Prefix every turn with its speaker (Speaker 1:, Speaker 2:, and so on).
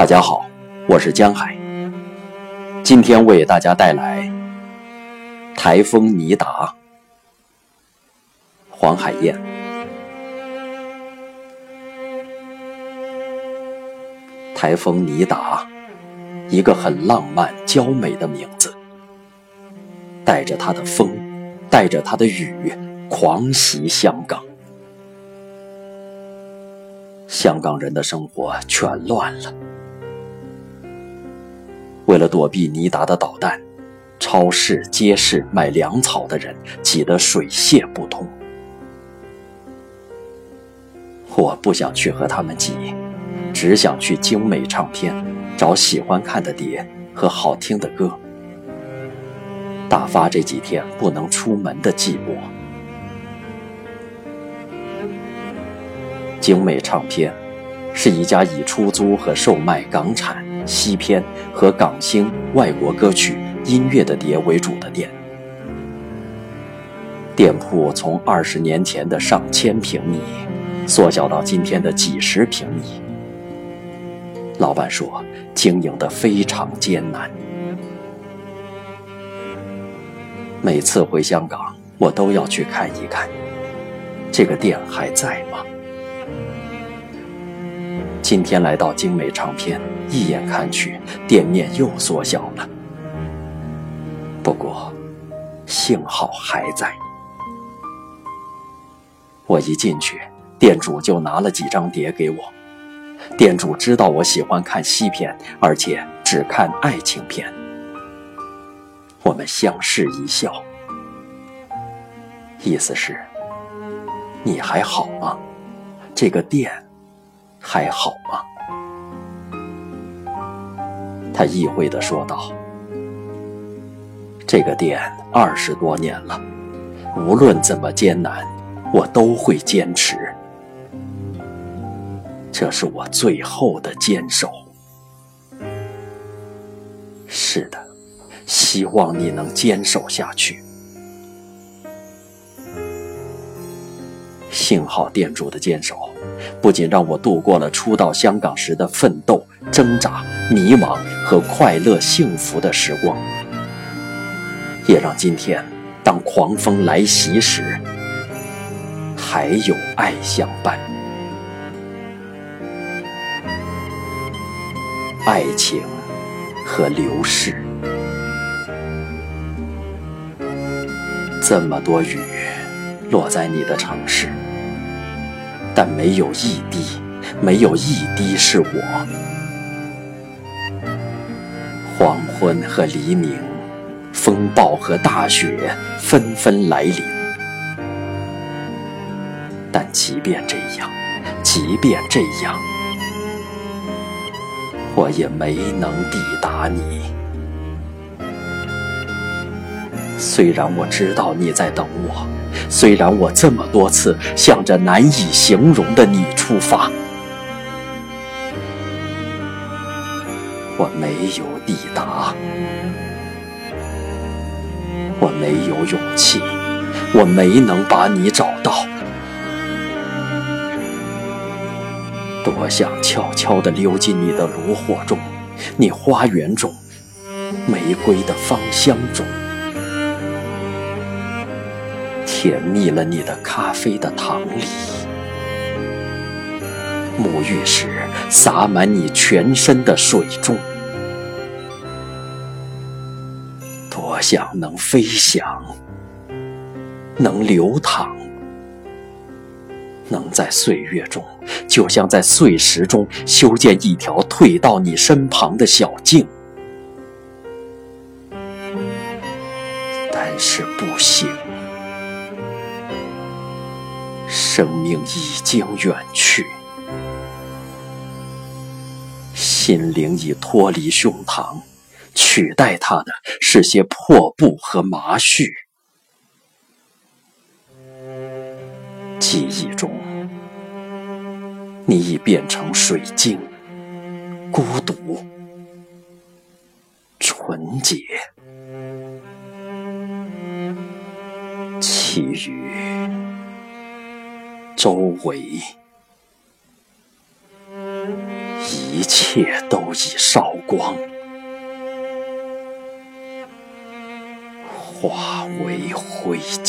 Speaker 1: 大家好，我是江海。今天为大家带来《台风尼达》。黄海燕。台风尼达，一个很浪漫娇美的名字，带着它的风，带着它的雨，狂袭香港。香港人的生活全乱了。为了躲避尼达的导弹，超市、街市买粮草的人挤得水泄不通。我不想去和他们挤，只想去精美唱片找喜欢看的碟和好听的歌，打发这几天不能出门的寂寞。精美唱片是一家以出租和售卖港产。西片和港星外国歌曲音乐的碟为主的店，店铺从二十年前的上千平米缩小到今天的几十平米。老板说经营的非常艰难。每次回香港，我都要去看一看，这个店还在吗？今天来到精美唱片，一眼看去，店面又缩小了。不过，幸好还在。我一进去，店主就拿了几张碟给我。店主知道我喜欢看西片，而且只看爱情片。我们相视一笑，意思是：你还好吗？这个店。还好吗？他意会地说道：“这个店二十多年了，无论怎么艰难，我都会坚持。这是我最后的坚守。是的，希望你能坚守下去。幸好店主的坚守。”不仅让我度过了初到香港时的奋斗、挣扎、迷茫和快乐幸福的时光，也让今天当狂风来袭时，还有爱相伴。爱情和流逝，这么多雨落在你的城市。但没有一滴，没有一滴是我。昏和黎明，风暴和大雪纷纷来临。但即便这样，即便这样，我也没能抵达你。虽然我知道你在等我。虽然我这么多次向着难以形容的你出发，我没有抵达，我没有勇气，我没能把你找到。多想悄悄地溜进你的炉火中，你花园中玫瑰的芳香中。甜蜜了你的咖啡的糖里，沐浴时洒满你全身的水中，我想能飞翔，能流淌，能在岁月中，就像在碎石中修建一条退到你身旁的小径，但是不行。生命已经远去，心灵已脱离胸膛，取代它的是些破布和麻絮。记忆中，你已变成水晶，孤独、纯洁，其余。周围一切都已烧光，化为灰烬